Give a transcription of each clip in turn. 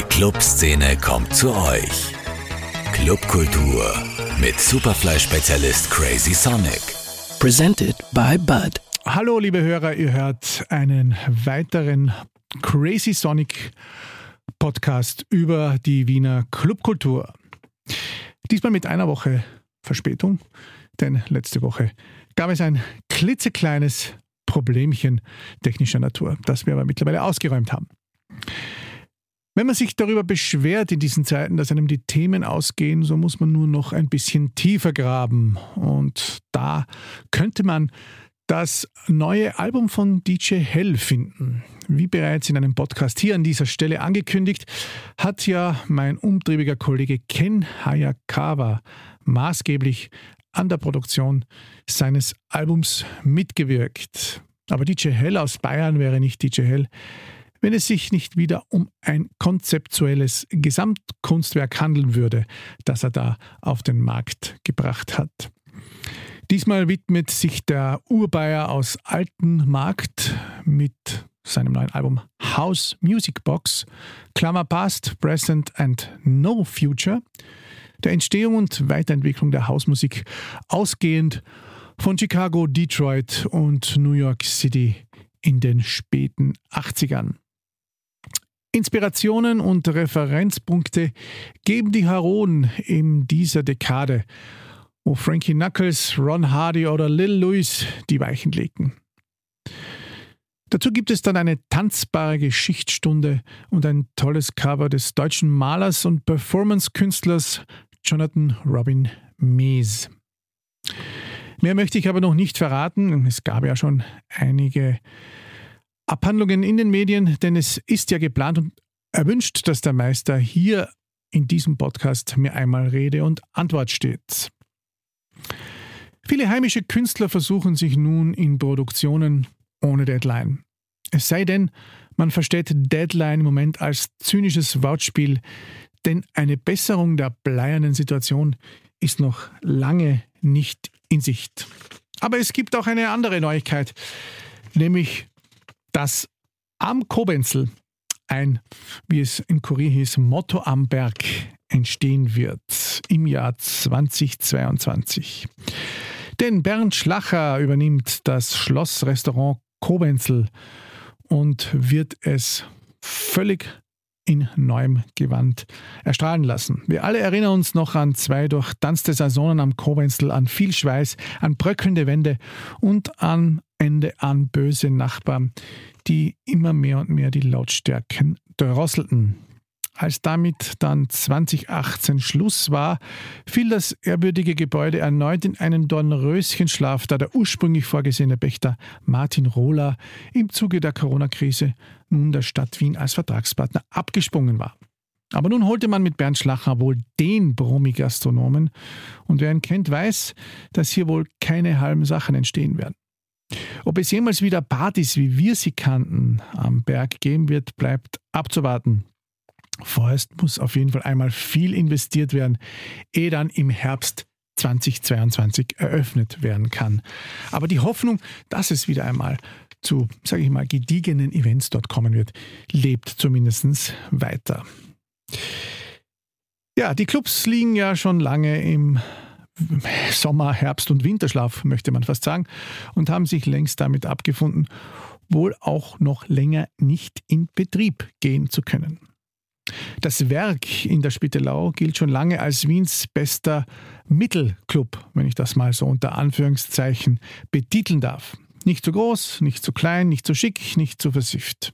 Die Clubszene kommt zu euch. Clubkultur mit Superfly-Spezialist Crazy Sonic. Presented by Bud. Hallo, liebe Hörer, ihr hört einen weiteren Crazy Sonic Podcast über die Wiener Clubkultur. Diesmal mit einer Woche Verspätung, denn letzte Woche gab es ein klitzekleines Problemchen technischer Natur, das wir aber mittlerweile ausgeräumt haben. Wenn man sich darüber beschwert in diesen Zeiten, dass einem die Themen ausgehen, so muss man nur noch ein bisschen tiefer graben. Und da könnte man das neue Album von DJ Hell finden. Wie bereits in einem Podcast hier an dieser Stelle angekündigt, hat ja mein umtriebiger Kollege Ken Hayakawa maßgeblich an der Produktion seines Albums mitgewirkt. Aber DJ Hell aus Bayern wäre nicht DJ Hell, wenn es sich nicht wieder um ein konzeptuelles Gesamtkunstwerk handeln würde, das er da auf den Markt gebracht hat. Diesmal widmet sich der Urbayer aus Altenmarkt mit seinem neuen Album House Music Box, Klammer Past, Present and No Future, der Entstehung und Weiterentwicklung der Hausmusik, ausgehend von Chicago, Detroit und New York City in den späten 80ern. Inspirationen und Referenzpunkte geben die Heroen in dieser Dekade, wo Frankie Knuckles, Ron Hardy oder Lil Louis die Weichen legten. Dazu gibt es dann eine tanzbare Geschichtsstunde und ein tolles Cover des deutschen Malers und Performance-Künstlers Jonathan Robin Mees. Mehr möchte ich aber noch nicht verraten. Es gab ja schon einige Abhandlungen in den Medien, denn es ist ja geplant und erwünscht, dass der Meister hier in diesem Podcast mir einmal Rede und Antwort steht. Viele heimische Künstler versuchen sich nun in Produktionen ohne Deadline. Es sei denn, man versteht Deadline im Moment als zynisches Wortspiel, denn eine Besserung der bleiernen Situation ist noch lange nicht in Sicht. Aber es gibt auch eine andere Neuigkeit, nämlich, dass am Kobenzel ein, wie es im Kurier hieß, Motto am Berg entstehen wird im Jahr 2022. Denn Bernd Schlacher übernimmt das Schlossrestaurant Kobenzel und wird es völlig in neuem Gewand erstrahlen lassen. Wir alle erinnern uns noch an zwei durchtanzte Saisonen am Kowenzel, an viel Schweiß, an bröckelnde Wände und am Ende an böse Nachbarn, die immer mehr und mehr die Lautstärken drosselten. Als damit dann 2018 Schluss war, fiel das ehrwürdige Gebäude erneut in einen Dornröschenschlaf, da der ursprünglich vorgesehene Pächter Martin Rohler im Zuge der Corona-Krise nun der Stadt Wien als Vertragspartner abgesprungen war. Aber nun holte man mit Bernd Schlacher wohl den Bromi-Gastronomen und wer ihn kennt, weiß, dass hier wohl keine halben Sachen entstehen werden. Ob es jemals wieder Partys, wie wir sie kannten, am Berg geben wird, bleibt abzuwarten. Vorerst muss auf jeden Fall einmal viel investiert werden, ehe dann im Herbst 2022 eröffnet werden kann. Aber die Hoffnung, dass es wieder einmal zu, sage ich mal, gediegenen Events dort kommen wird, lebt zumindest weiter. Ja, die Clubs liegen ja schon lange im Sommer, Herbst und Winterschlaf, möchte man fast sagen, und haben sich längst damit abgefunden, wohl auch noch länger nicht in Betrieb gehen zu können. Das Werk in der Spittelau gilt schon lange als Wiens bester Mittelclub, wenn ich das mal so unter Anführungszeichen betiteln darf. Nicht zu groß, nicht zu klein, nicht zu schick, nicht zu versifft.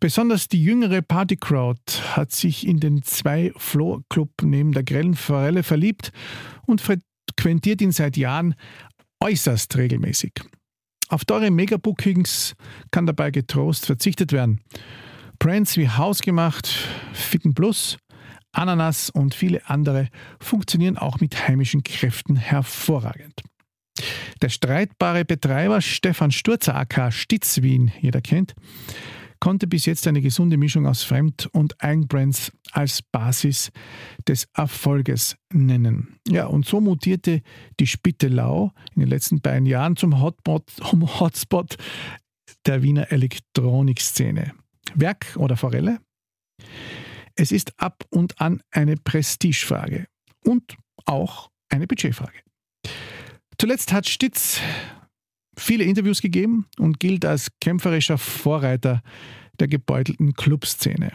Besonders die jüngere Partycrowd hat sich in den zwei Floor Club neben der grellen Forelle verliebt und frequentiert ihn seit Jahren äußerst regelmäßig. Auf teure Megabookings kann dabei getrost verzichtet werden. Brands wie Hausgemacht, Fitten Plus, Ananas und viele andere funktionieren auch mit heimischen Kräften hervorragend. Der streitbare Betreiber Stefan Sturzer AK Stitzwien, jeder kennt, konnte bis jetzt eine gesunde Mischung aus Fremd- und Eigenbrands als Basis des Erfolges nennen. Ja, und so mutierte die Spittelau in den letzten beiden Jahren zum Hotspot der Wiener Elektronikszene. Werk oder Forelle? Es ist ab und an eine Prestigefrage und auch eine Budgetfrage. Zuletzt hat Stitz viele Interviews gegeben und gilt als kämpferischer Vorreiter der gebeutelten Clubszene.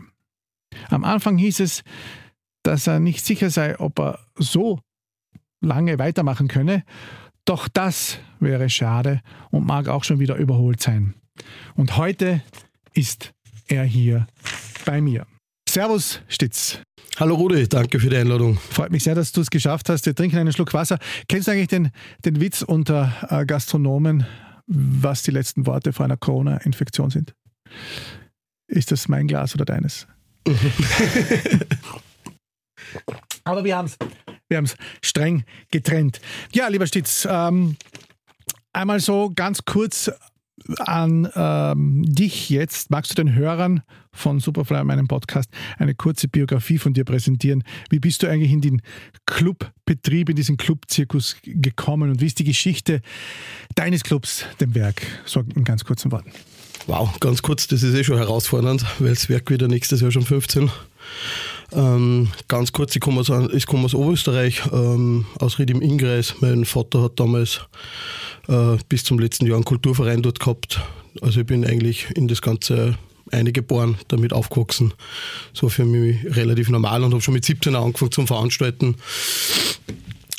Am Anfang hieß es, dass er nicht sicher sei, ob er so lange weitermachen könne, doch das wäre schade und mag auch schon wieder überholt sein. Und heute ist er hier bei mir. Servus, Stitz. Hallo Rudi, danke für die Einladung. Freut mich sehr, dass du es geschafft hast. Wir trinken einen Schluck Wasser. Kennst du eigentlich den, den Witz unter äh, Gastronomen, was die letzten Worte vor einer Corona-Infektion sind? Ist das mein Glas oder deines? Aber wir haben es wir streng getrennt. Ja, lieber Stitz, ähm, einmal so ganz kurz an ähm, dich jetzt. Magst du den Hörern von Superfly, meinem Podcast, eine kurze Biografie von dir präsentieren? Wie bist du eigentlich in den Clubbetrieb, in diesen Clubzirkus gekommen und wie ist die Geschichte deines Clubs, dem Werk? So in ganz kurzen Worten. Wow, ganz kurz, das ist eh schon herausfordernd, weil das Werk wieder nächstes Jahr schon 15. Ähm, ganz kurz, ich komme aus, ich komme aus Oberösterreich, ähm, aus Ried im Ingreis. Mein Vater hat damals äh, bis zum letzten Jahr einen Kulturverein dort gehabt. Also ich bin eigentlich in das Ganze eingeboren, damit aufgewachsen. So für mich relativ normal und habe schon mit 17 angefangen zum Veranstalten.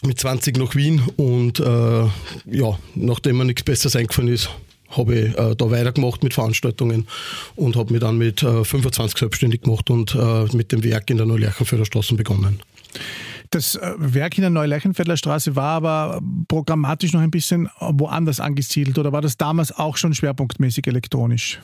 Mit 20 nach Wien und äh, ja, nachdem mir nichts Besseres eingefallen ist, habe ich äh, da weitergemacht mit Veranstaltungen und habe mich dann mit äh, 25 selbstständig gemacht und äh, mit dem Werk in der Neulerchenfelder Straße begonnen. Das äh, Werk in der Neuleichenfelder Straße war aber programmatisch noch ein bisschen woanders angesiedelt oder war das damals auch schon schwerpunktmäßig elektronisch?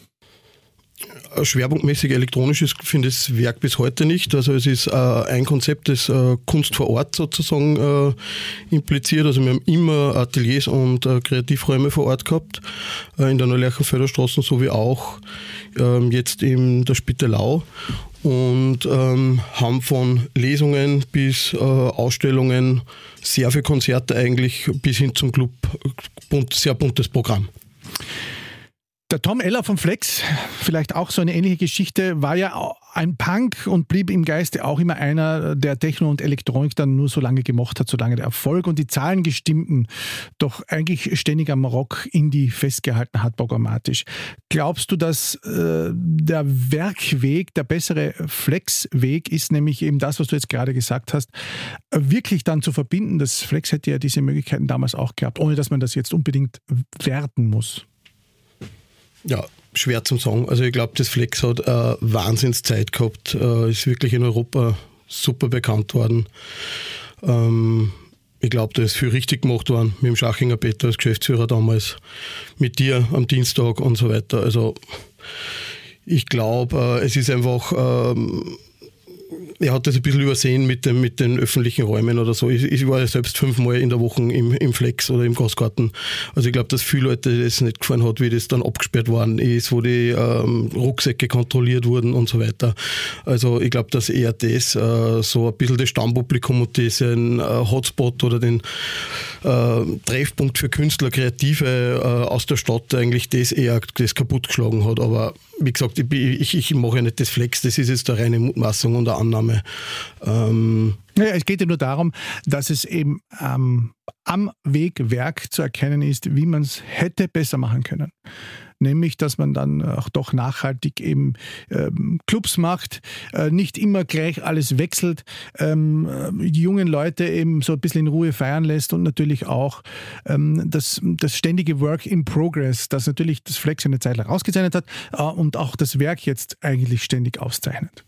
Schwerpunktmäßig elektronisches finde ich das Werk bis heute nicht. Also es ist äh, ein Konzept, das äh, Kunst vor Ort sozusagen äh, impliziert. Also wir haben immer Ateliers und äh, Kreativräume vor Ort gehabt, äh, in der Neulerchenfelder Straße sowie auch ähm, jetzt in der Spittelau und ähm, haben von Lesungen bis äh, Ausstellungen sehr viele Konzerte eigentlich bis hin zum Club bunt, sehr buntes Programm. Der Tom Eller vom Flex, vielleicht auch so eine ähnliche Geschichte, war ja ein Punk und blieb im Geiste auch immer einer, der Techno und Elektronik dann nur so lange gemocht hat, solange der Erfolg und die Zahlen gestimmten, doch eigentlich ständig am Rock-Indie festgehalten hat, programmatisch. Glaubst du, dass äh, der Werkweg, der bessere Flex-Weg ist, nämlich eben das, was du jetzt gerade gesagt hast, wirklich dann zu verbinden? Das Flex hätte ja diese Möglichkeiten damals auch gehabt, ohne dass man das jetzt unbedingt werten muss. Ja, schwer zum sagen. Also ich glaube, das Flex hat äh, Wahnsinnszeit gehabt, äh, ist wirklich in Europa super bekannt worden. Ähm, ich glaube, da ist viel richtig gemacht worden mit dem Schachinger Peter als Geschäftsführer damals, mit dir am Dienstag und so weiter. Also ich glaube, äh, es ist einfach ähm, er hat das ein bisschen übersehen mit, dem, mit den öffentlichen Räumen oder so. Ich, ich war ja selbst fünfmal in der Woche im, im Flex oder im Gasgarten. Also ich glaube, dass viele Leute das nicht gefallen hat, wie das dann abgesperrt worden ist, wo die ähm, Rucksäcke kontrolliert wurden und so weiter. Also ich glaube, dass eher das äh, so ein bisschen das Stammpublikum und diesen äh, Hotspot oder den äh, Treffpunkt für Künstler, Kreative äh, aus der Stadt eigentlich das eher das kaputtgeschlagen hat. Aber wie gesagt, ich, ich, ich mache ja nicht das Flex, das ist jetzt eine reine Mutmaßung und eine Annahme. Ähm ja, es geht ja nur darum, dass es eben ähm, am Wegwerk zu erkennen ist, wie man es hätte besser machen können nämlich dass man dann auch doch nachhaltig eben ähm, Clubs macht, äh, nicht immer gleich alles wechselt, ähm, äh, die jungen Leute eben so ein bisschen in Ruhe feiern lässt und natürlich auch ähm, das, das ständige Work in Progress, das natürlich das Flex eine Zeit lang ausgezeichnet hat äh, und auch das Werk jetzt eigentlich ständig auszeichnet.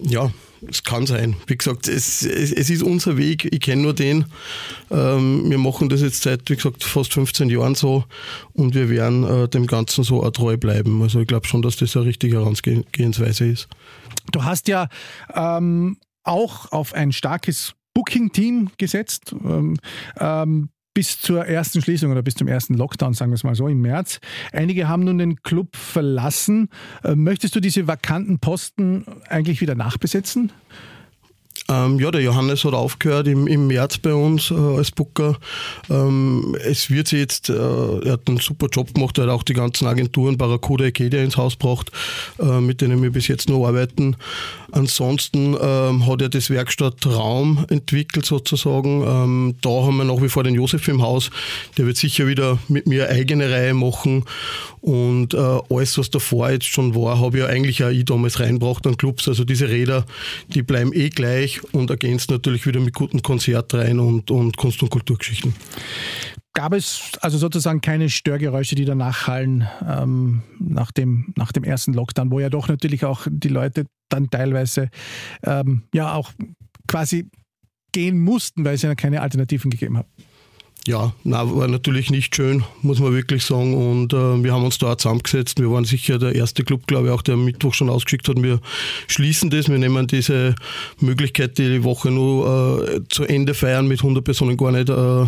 Ja, es kann sein. Wie gesagt, es, es, es ist unser Weg. Ich kenne nur den. Ähm, wir machen das jetzt seit, wie gesagt, fast 15 Jahren so und wir werden äh, dem Ganzen so auch treu bleiben. Also ich glaube schon, dass das eine richtige Herangehensweise ist. Du hast ja ähm, auch auf ein starkes Booking-Team gesetzt. Ähm, ähm bis zur ersten Schließung oder bis zum ersten Lockdown, sagen wir es mal so, im März. Einige haben nun den Club verlassen. Äh, möchtest du diese vakanten Posten eigentlich wieder nachbesetzen? Ähm, ja, der Johannes hat aufgehört im, im März bei uns äh, als Booker. Ähm, es wird sich jetzt, äh, er hat einen super Job gemacht, er hat auch die ganzen Agenturen Barracuda Ekedia ins Haus gebracht, äh, mit denen wir bis jetzt noch arbeiten. Ansonsten ähm, hat er das Werkstatt Raum entwickelt sozusagen. Ähm, da haben wir nach wie vor den Josef im Haus. Der wird sicher wieder mit mir eigene Reihe machen. Und äh, alles, was davor jetzt schon war, habe ich ja eigentlich auch ich damals reinbracht an Clubs. Also diese Räder, die bleiben eh gleich und ergänzt natürlich wieder mit guten Konzertreihen und, und Kunst- und Kulturgeschichten. Gab es also sozusagen keine Störgeräusche, die danach hallen ähm, nach, dem, nach dem ersten Lockdown, wo ja doch natürlich auch die Leute dann teilweise ähm, ja auch quasi gehen mussten, weil es ja keine Alternativen gegeben hat? Ja, na, war natürlich nicht schön, muss man wirklich sagen. Und äh, wir haben uns da zusammengesetzt. Wir waren sicher der erste Club, glaube ich, auch der Mittwoch schon ausgeschickt hat. Wir schließen das. Wir nehmen diese Möglichkeit, die Woche nur äh, zu Ende feiern mit 100 Personen gar nicht. Äh,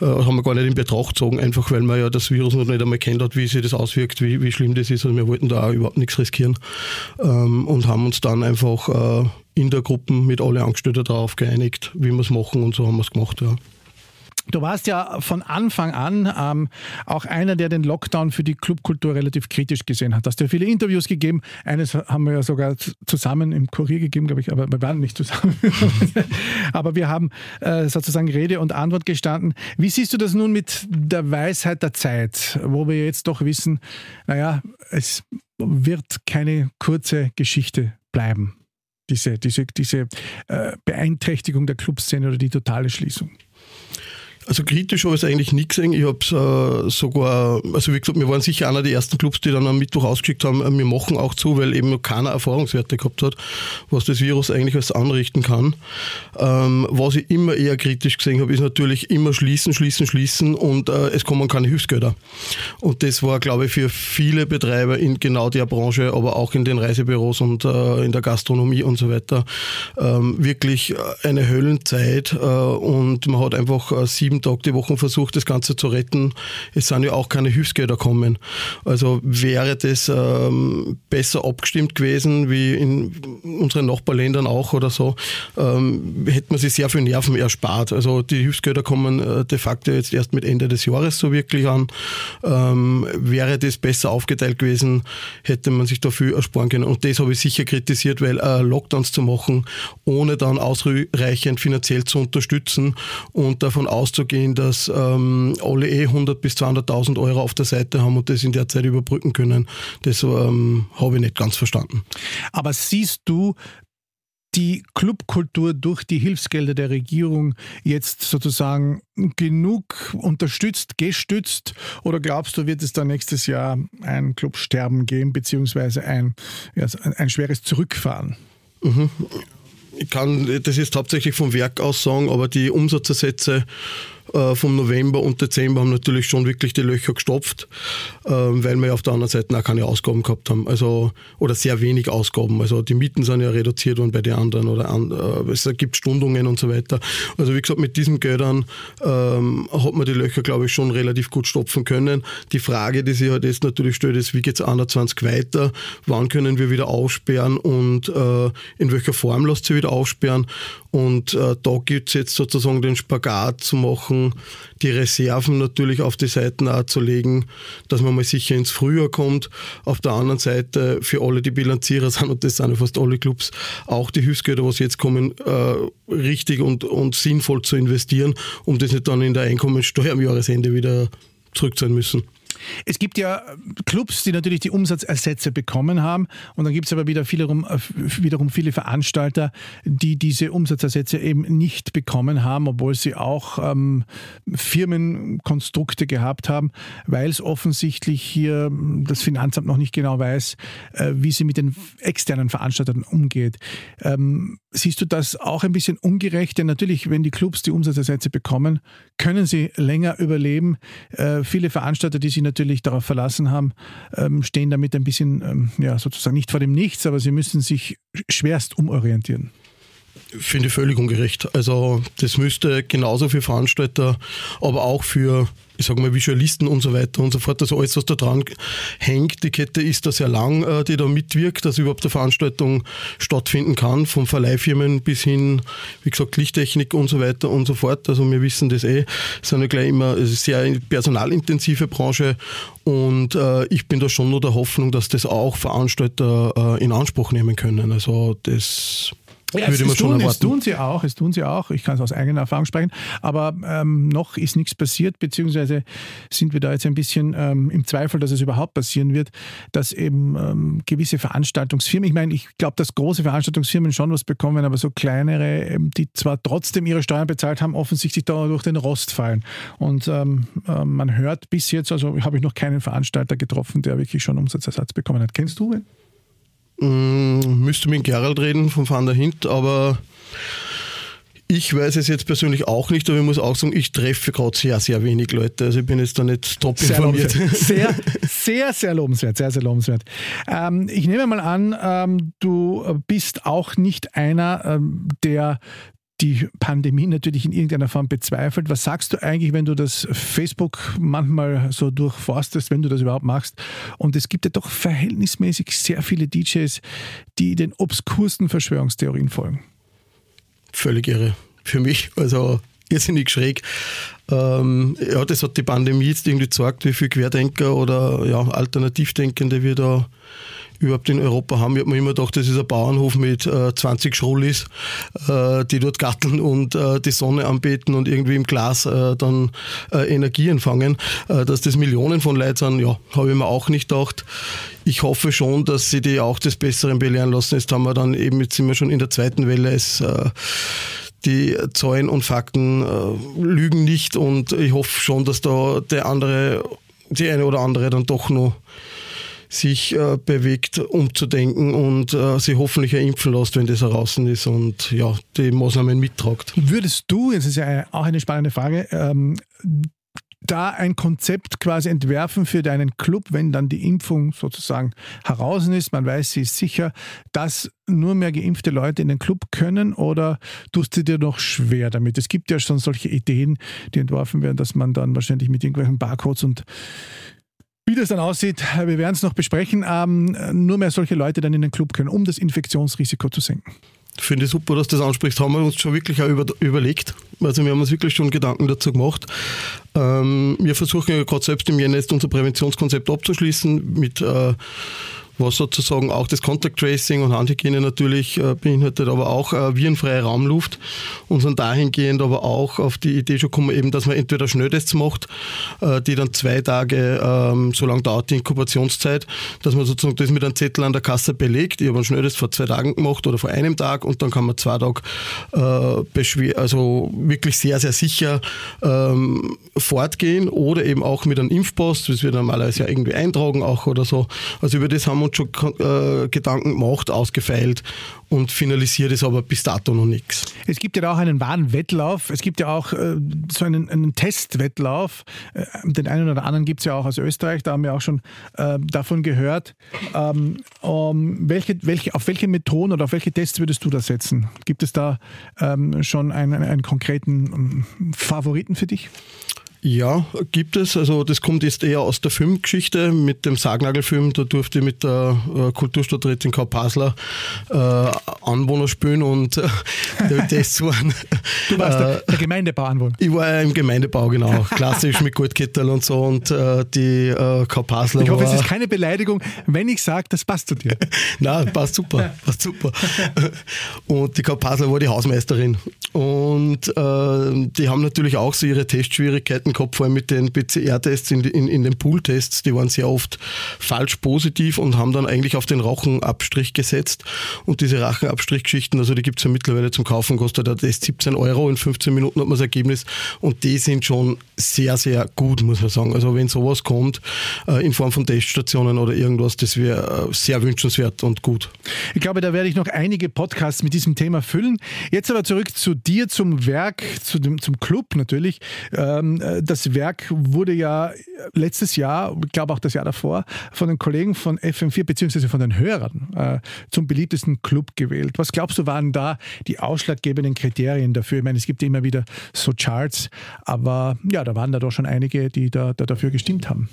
äh, haben wir gar nicht in Betracht gezogen, einfach weil man ja das Virus noch nicht einmal kennt hat, wie sich das auswirkt, wie, wie schlimm das ist. Also wir wollten da auch überhaupt nichts riskieren ähm, und haben uns dann einfach äh, in der Gruppe mit alle Angestellten darauf geeinigt, wie wir es machen und so haben wir es gemacht. Ja. Du warst ja von Anfang an ähm, auch einer, der den Lockdown für die Clubkultur relativ kritisch gesehen hat. Hast ja viele Interviews gegeben. Eines haben wir ja sogar zusammen im Kurier gegeben, glaube ich, aber wir waren nicht zusammen. aber wir haben äh, sozusagen Rede und Antwort gestanden. Wie siehst du das nun mit der Weisheit der Zeit, wo wir jetzt doch wissen, naja, es wird keine kurze Geschichte bleiben, diese, diese, diese äh, Beeinträchtigung der Clubszene oder die totale Schließung? Also kritisch habe ich es eigentlich nie gesehen. Ich habe es äh, sogar, also wie gesagt, wir waren sicher einer der ersten Clubs, die dann am Mittwoch ausgeschickt haben, wir machen auch zu, weil eben keiner Erfahrungswerte gehabt hat, was das Virus eigentlich alles anrichten kann. Ähm, was ich immer eher kritisch gesehen habe, ist natürlich immer schließen, schließen, schließen und äh, es kommen keine Hilfsgelder. Und das war, glaube ich, für viele Betreiber in genau der Branche, aber auch in den Reisebüros und äh, in der Gastronomie und so weiter, ähm, wirklich eine Höllenzeit äh, und man hat einfach äh, sieben sieben Tage die Woche versucht, das Ganze zu retten. Es sind ja auch keine Hilfsgelder kommen. Also wäre das ähm, besser abgestimmt gewesen, wie in unseren Nachbarländern auch oder so, ähm, hätte man sich sehr viel Nerven erspart. Also die Hilfsgelder kommen äh, de facto jetzt erst mit Ende des Jahres so wirklich an. Ähm, wäre das besser aufgeteilt gewesen, hätte man sich dafür ersparen können. Und das habe ich sicher kritisiert, weil äh, Lockdowns zu machen, ohne dann ausreichend finanziell zu unterstützen und davon auszugehen, auszugehen, dass ähm, alle eh 100 bis 200.000 Euro auf der Seite haben und das in der Zeit überbrücken können. Das ähm, habe ich nicht ganz verstanden. Aber siehst du die Clubkultur durch die Hilfsgelder der Regierung jetzt sozusagen genug unterstützt, gestützt? Oder glaubst du, wird es da nächstes Jahr ein Clubsterben geben, beziehungsweise ein, ja, ein schweres Zurückfahren? Mhm ich kann das jetzt hauptsächlich vom Werk aus sagen, aber die Umsatzersätze äh, vom November und Dezember haben natürlich schon wirklich die Löcher gestopft, ähm, weil wir auf der anderen Seite auch keine Ausgaben gehabt haben. Also, oder sehr wenig Ausgaben. Also die Mieten sind ja reduziert worden bei den anderen oder äh, es gibt Stundungen und so weiter. Also wie gesagt, mit diesen Geldern ähm, hat man die Löcher, glaube ich, schon relativ gut stopfen können. Die Frage, die sich halt jetzt natürlich stellt, ist, wie geht es 21 weiter? Wann können wir wieder aufsperren und äh, in welcher Form lässt sie wieder aufsperren? Und äh, da gibt es jetzt sozusagen den Spagat zu machen, die Reserven natürlich auf die Seiten auch zu legen, dass man mal sicher ins Frühjahr kommt. Auf der anderen Seite für alle, die Bilanzierer sind, und das sind ja fast alle Clubs, auch die Hilfsgelder, was jetzt kommen, äh, richtig und, und sinnvoll zu investieren, um das nicht dann in der Einkommensteuer am Jahresende wieder zurückzahlen müssen. Es gibt ja Clubs, die natürlich die Umsatzersätze bekommen haben und dann gibt es aber wieder wiederum, äh, wiederum viele Veranstalter, die diese Umsatzersätze eben nicht bekommen haben, obwohl sie auch ähm, Firmenkonstrukte gehabt haben, weil es offensichtlich hier das Finanzamt noch nicht genau weiß, äh, wie sie mit den externen Veranstaltern umgeht. Ähm, siehst du das auch ein bisschen ungerecht? Denn natürlich, wenn die Clubs die Umsatzersätze bekommen, können sie länger überleben. Äh, viele Veranstalter, die sich natürlich darauf verlassen haben, ähm, stehen damit ein bisschen, ähm, ja, sozusagen nicht vor dem Nichts, aber sie müssen sich schwerst umorientieren. Finde ich völlig ungerecht. Also das müsste genauso für Veranstalter, aber auch für ich sage mal, Visualisten und so weiter und so fort. Also alles, was da dran hängt, die Kette ist da sehr lang, äh, die da mitwirkt, dass überhaupt eine Veranstaltung stattfinden kann, von Verleihfirmen bis hin, wie gesagt, Lichttechnik und so weiter und so fort. Also wir wissen das eh, ist eine gleich immer eine sehr personalintensive Branche und äh, ich bin da schon nur der Hoffnung, dass das auch Veranstalter äh, in Anspruch nehmen können. Also das ja, würde man schon tun, erwarten. Es tun sie auch, es tun sie auch. Ich kann es aus eigener Erfahrung sprechen. Aber ähm, noch ist nichts passiert, beziehungsweise sind wir da jetzt ein bisschen ähm, im Zweifel, dass es überhaupt passieren wird, dass eben ähm, gewisse Veranstaltungsfirmen, ich meine, ich glaube, dass große Veranstaltungsfirmen schon was bekommen, aber so kleinere, ähm, die zwar trotzdem ihre Steuern bezahlt haben, offensichtlich da durch den Rost fallen. Und ähm, äh, man hört bis jetzt, also habe ich noch keinen Veranstalter getroffen, der wirklich schon Umsatzersatz bekommen hat. Kennst du ihn? Mm, müsste mit Gerald reden von Van der Hint, aber ich weiß es jetzt persönlich auch nicht, aber ich muss auch sagen, ich treffe gerade sehr, sehr wenig Leute. Also ich bin jetzt da nicht top sehr informiert. Sehr, sehr, sehr lobenswert, sehr, sehr lobenswert. Ähm, ich nehme mal an, ähm, du bist auch nicht einer, ähm, der die Pandemie natürlich in irgendeiner Form bezweifelt. Was sagst du eigentlich, wenn du das Facebook manchmal so durchforstest, wenn du das überhaupt machst? Und es gibt ja doch verhältnismäßig sehr viele DJs, die den obskursten Verschwörungstheorien folgen. Völlig irre. Für mich, also irrsinnig schräg. Ähm, ja, das hat die Pandemie jetzt irgendwie gezeigt, wie viele Querdenker oder ja, Alternativdenkende wir da überhaupt in Europa haben. Ich habe mir immer gedacht, das ist ein Bauernhof mit äh, 20 Schrullis, äh, die dort gatteln und äh, die Sonne anbeten und irgendwie im Glas äh, dann äh, Energie empfangen. Äh, dass das Millionen von Leuten sind, ja, habe ich mir auch nicht gedacht. Ich hoffe schon, dass sie die auch des Besseren belehren lassen. Jetzt haben wir dann eben, jetzt sind wir schon in der zweiten Welle. Es, die Zahlen und Fakten lügen nicht und ich hoffe schon, dass da der andere, die eine oder andere dann doch noch sich äh, bewegt, umzudenken und äh, sich hoffentlich impfen lässt, wenn das heraus ist und ja, die Maßnahmen mittragt. Würdest du, das ist ja auch eine spannende Frage, ähm, da ein Konzept quasi entwerfen für deinen Club, wenn dann die Impfung sozusagen heraus ist, man weiß, sie ist sicher, dass nur mehr geimpfte Leute in den Club können oder tust du dir noch schwer damit? Es gibt ja schon solche Ideen, die entworfen werden, dass man dann wahrscheinlich mit irgendwelchen Barcodes und wie das dann aussieht, wir werden es noch besprechen. Ähm, nur mehr solche Leute dann in den Club können, um das Infektionsrisiko zu senken. Finde ich super, dass du das ansprichst. Haben wir uns schon wirklich auch über, überlegt. Also wir haben uns wirklich schon Gedanken dazu gemacht. Ähm, wir versuchen ja gerade selbst im Jänner jetzt unser Präventionskonzept abzuschließen mit äh, was sozusagen auch das Contact Tracing und Handhygiene natürlich äh, beinhaltet, aber auch äh, virenfreie Raumluft und sind dahingehend aber auch auf die Idee schon gekommen, eben, dass man entweder Schnelltests macht, äh, die dann zwei Tage, ähm, so lange dauert die Inkubationszeit, dass man sozusagen das mit einem Zettel an der Kasse belegt. Ich habe einen Schnelltest vor zwei Tagen gemacht oder vor einem Tag und dann kann man zwei Tage äh, also wirklich sehr, sehr sicher ähm, fortgehen oder eben auch mit einem Impfpost, das wir normalerweise ja irgendwie eintragen auch oder so. Also über das haben wir uns schon äh, Gedanken gemacht, ausgefeilt und finalisiert ist aber bis dato noch nichts. Es gibt ja auch einen wahren Wettlauf. Es gibt ja auch äh, so einen, einen Testwettlauf. Äh, den einen oder anderen gibt es ja auch aus Österreich. Da haben wir auch schon äh, davon gehört. Ähm, um, welche, welche, auf welche Methoden oder auf welche Tests würdest du da setzen? Gibt es da ähm, schon einen, einen konkreten ähm, Favoriten für dich? Ja, gibt es. Also das kommt jetzt eher aus der Filmgeschichte mit dem Sargnagelfilm. Da durfte ich mit der äh, Kulturstadträtin Karl Pasler äh, Anwohner spielen und äh, waren. Du warst äh, der, der Gemeindebauanwohner. Ich war im Gemeindebau, genau. Klassisch mit Goldkittel und so und äh, die äh, Karl Pasler Ich hoffe, war, es ist keine Beleidigung, wenn ich sage, das passt zu dir. Nein, passt super. Passt super. Und die Karl Pasler war die Hausmeisterin. Und äh, die haben natürlich auch so ihre Testschwierigkeiten Schwierigkeiten gehabt, vor allem mit den PCR-Tests in, in, in den Pool-Tests. Die waren sehr oft falsch positiv und haben dann eigentlich auf den Rachenabstrich gesetzt. Und diese Rachenabstrichgeschichten, also die gibt es ja mittlerweile zum Kaufen, kostet der Test 17 Euro. In 15 Minuten hat man das Ergebnis. Und die sind schon sehr, sehr gut, muss man sagen. Also wenn sowas kommt, äh, in Form von Teststationen oder irgendwas, das wäre äh, sehr wünschenswert und gut. Ich glaube, da werde ich noch einige Podcasts mit diesem Thema füllen. Jetzt aber zurück zu dir, zum Werk, zu dem, zum Club natürlich. Ähm, äh, das Werk wurde ja letztes Jahr, ich glaube auch das Jahr davor, von den Kollegen von FM4 beziehungsweise von den Hörern äh, zum beliebtesten Club gewählt. Was glaubst du, waren da die ausschlaggebenden Kriterien dafür? Ich meine, es gibt immer wieder so Charts, aber ja, da waren da doch schon einige, die da, da dafür gestimmt haben.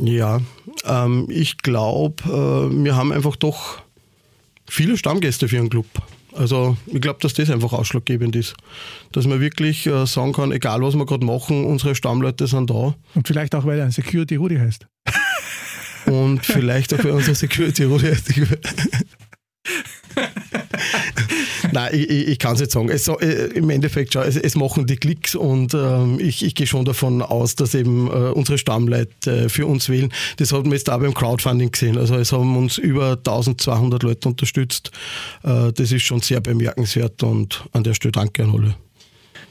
Ja, ähm, ich glaube, äh, wir haben einfach doch viele Stammgäste für einen Club. Also ich glaube, dass das einfach ausschlaggebend ist. Dass man wirklich äh, sagen kann, egal was wir gerade machen, unsere Stammleute sind da. Und vielleicht auch, weil er Security Rudi heißt. Und vielleicht auch, weil unser Security Rudi heißt. Nein, ich, ich, kann es nicht sagen. Es, äh, Im Endeffekt, schau, es, es, machen die Klicks und ähm, ich, ich gehe schon davon aus, dass eben äh, unsere Stammleute äh, für uns wählen. Das hat man jetzt auch beim Crowdfunding gesehen. Also es haben uns über 1200 Leute unterstützt. Äh, das ist schon sehr bemerkenswert und an der Stelle danke an alle.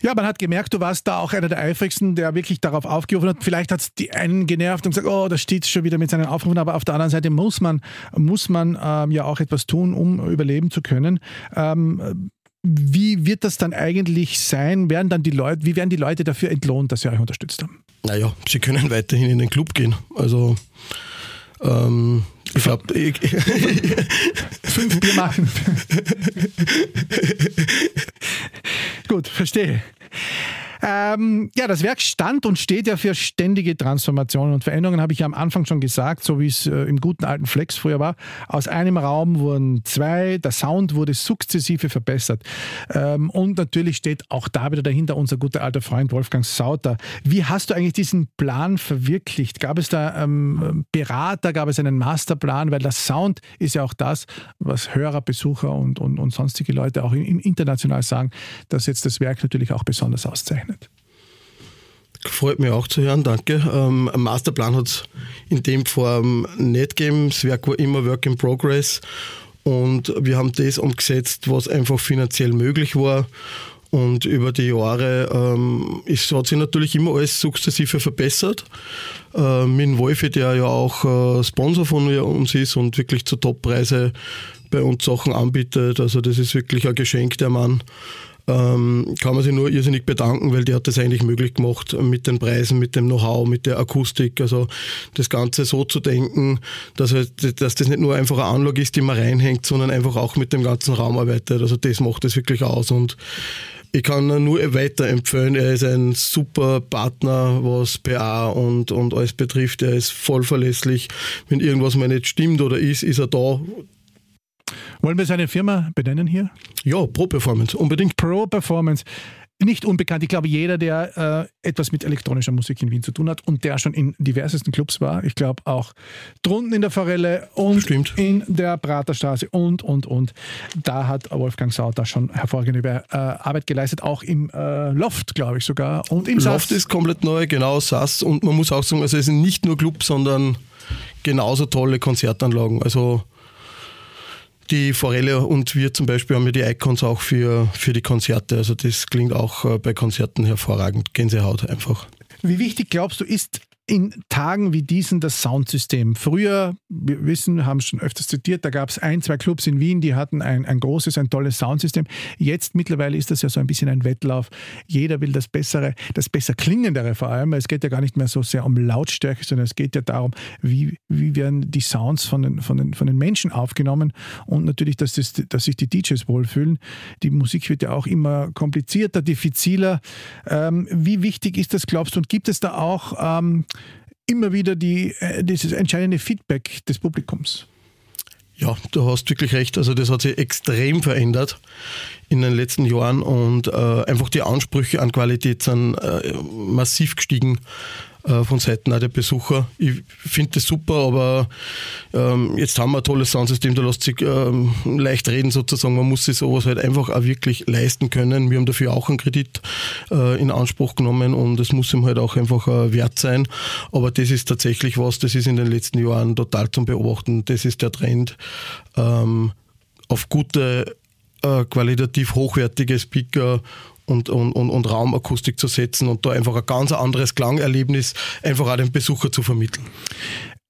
Ja, man hat gemerkt, du warst da auch einer der eifrigsten, der wirklich darauf aufgerufen hat. Vielleicht hat es die einen genervt und gesagt, oh, da steht schon wieder mit seinen Aufrufen. Aber auf der anderen Seite muss man, muss man ähm, ja auch etwas tun, um überleben zu können. Ähm, wie wird das dann eigentlich sein? Werden dann die Leute, wie werden die Leute dafür entlohnt, dass sie euch unterstützt haben? Naja, sie können weiterhin in den Club gehen. Also ähm, ich glaube, fünf Bier machen. Gut, verstehe. Ähm, ja, das Werk stand und steht ja für ständige Transformationen und Veränderungen, habe ich ja am Anfang schon gesagt, so wie es äh, im guten alten Flex früher war. Aus einem Raum wurden zwei, der Sound wurde sukzessive verbessert. Ähm, und natürlich steht auch da wieder dahinter unser guter alter Freund Wolfgang Sauter. Wie hast du eigentlich diesen Plan verwirklicht? Gab es da ähm, Berater, gab es einen Masterplan? Weil das Sound ist ja auch das, was Hörer, Besucher und, und, und sonstige Leute auch im, international sagen, dass jetzt das Werk natürlich auch besonders auszeichnet. Freut mich auch zu hören, danke. Ähm, ein Masterplan hat es in dem Form nicht gegeben. Werk war immer Work in Progress. Und wir haben das umgesetzt, was einfach finanziell möglich war. Und über die Jahre ähm, ist, hat sich natürlich immer alles sukzessive verbessert. Äh, mit Wolfi, der ja auch äh, Sponsor von uns ist und wirklich zu Toppreise bei uns Sachen anbietet. Also das ist wirklich ein Geschenk, der Mann ähm, kann man sich nur irrsinnig bedanken, weil der hat das eigentlich möglich gemacht mit den Preisen, mit dem Know-how, mit der Akustik. Also das Ganze so zu denken, dass, halt, dass das nicht nur einfach eine Anlage ist, die man reinhängt, sondern einfach auch mit dem ganzen Raum arbeitet. Also das macht es wirklich aus und ich kann nur weiterempfehlen. Er ist ein super Partner, was PA und, und alles betrifft. Er ist voll verlässlich. Wenn irgendwas mal nicht stimmt oder ist, ist er da. Wollen wir seine Firma benennen hier? Ja, Pro Performance, unbedingt. Pro Performance nicht unbekannt. Ich glaube, jeder, der äh, etwas mit elektronischer Musik in Wien zu tun hat und der schon in diversesten Clubs war, ich glaube auch drunten in der Forelle und Stimmt. in der Praterstraße und, und, und. Da hat Wolfgang Sauter schon hervorragende äh, Arbeit geleistet, auch im äh, Loft, glaube ich sogar. Und im Loft Sass. ist komplett neu, genau, SAS. Und man muss auch sagen, also es sind nicht nur Clubs, sondern genauso tolle Konzertanlagen. Also die Forelle und wir zum Beispiel haben ja die Icons auch für, für die Konzerte. Also das klingt auch äh, bei Konzerten hervorragend. Gänsehaut einfach. Wie wichtig glaubst du ist in Tagen wie diesen das Soundsystem. Früher, wir wissen, haben es schon öfters zitiert, da gab es ein, zwei Clubs in Wien, die hatten ein, ein großes, ein tolles Soundsystem. Jetzt mittlerweile ist das ja so ein bisschen ein Wettlauf. Jeder will das Bessere, das besser klingendere vor allem. Es geht ja gar nicht mehr so sehr um Lautstärke, sondern es geht ja darum, wie, wie werden die Sounds von den, von, den, von den Menschen aufgenommen und natürlich, dass, das, dass sich die DJs wohlfühlen. Die Musik wird ja auch immer komplizierter, diffiziler. Ähm, wie wichtig ist das, glaubst du? Und gibt es da auch ähm, immer wieder die, äh, dieses entscheidende Feedback des Publikums. Ja, du hast wirklich recht. Also das hat sich extrem verändert in den letzten Jahren und äh, einfach die Ansprüche an Qualität sind äh, massiv gestiegen äh, von Seiten der Besucher. Ich finde das super, aber ähm, jetzt haben wir ein tolles Soundsystem, da lässt sich ähm, leicht reden sozusagen. Man muss sich sowas halt einfach auch wirklich leisten können. Wir haben dafür auch einen Kredit äh, in Anspruch genommen und es muss ihm halt auch einfach äh, wert sein. Aber das ist tatsächlich was, das ist in den letzten Jahren total zum Beobachten. Das ist der Trend ähm, auf gute äh, qualitativ hochwertige Speaker und, und, und, und Raumakustik zu setzen und da einfach ein ganz anderes Klangerlebnis einfach auch dem Besucher zu vermitteln.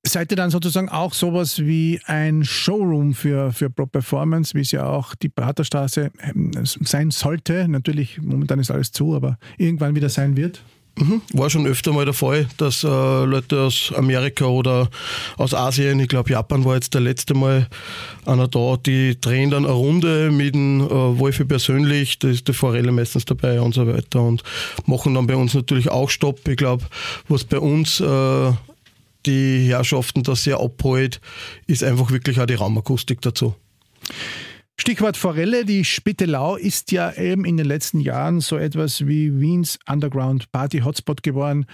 Seid ihr dann sozusagen auch sowas wie ein Showroom für, für Pro Performance, wie es ja auch die Praterstraße ähm, sein sollte? Natürlich, momentan ist alles zu, aber irgendwann wieder sein wird? Mhm. War schon öfter mal der Fall, dass äh, Leute aus Amerika oder aus Asien, ich glaube Japan war jetzt der letzte Mal einer da, die drehen dann eine Runde mit dem äh, Wolfi persönlich, da ist die Forelle meistens dabei und so weiter und machen dann bei uns natürlich auch Stopp. Ich glaube, was bei uns äh, die Herrschaften da sehr abholt, ist einfach wirklich auch die Raumakustik dazu. Stichwort Forelle, die Spittelau ist ja eben in den letzten Jahren so etwas wie Wiens Underground Party Hotspot geworden.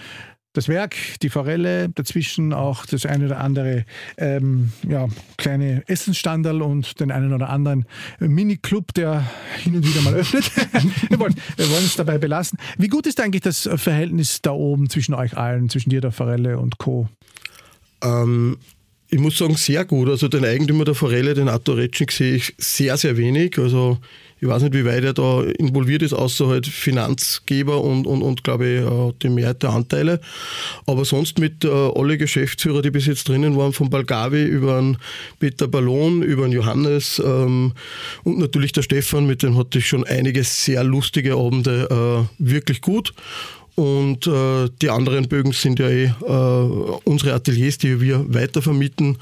Das Werk, die Forelle, dazwischen auch das eine oder andere ähm, ja, kleine Essensstandal und den einen oder anderen Mini-Club, der hin und wieder mal öffnet. wir, wollen, wir wollen es dabei belassen. Wie gut ist eigentlich das Verhältnis da oben zwischen euch allen, zwischen dir, der Forelle und Co.? Ähm, ich muss sagen, sehr gut. Also den Eigentümer der Forelle, den Arthur Retschnik, sehe ich sehr, sehr wenig. Also ich weiß nicht, wie weit er da involviert ist, außer halt Finanzgeber und, und, und glaube ich, äh, die Mehrheit der Anteile. Aber sonst mit äh, alle Geschäftsführer, die bis jetzt drinnen waren, von Balgavi über den Peter Ballon, über den Johannes ähm, und natürlich der Stefan, mit dem hatte ich schon einige sehr lustige Abende, äh, wirklich gut. Und äh, die anderen Bögen sind ja eh äh, unsere Ateliers, die wir weitervermieten.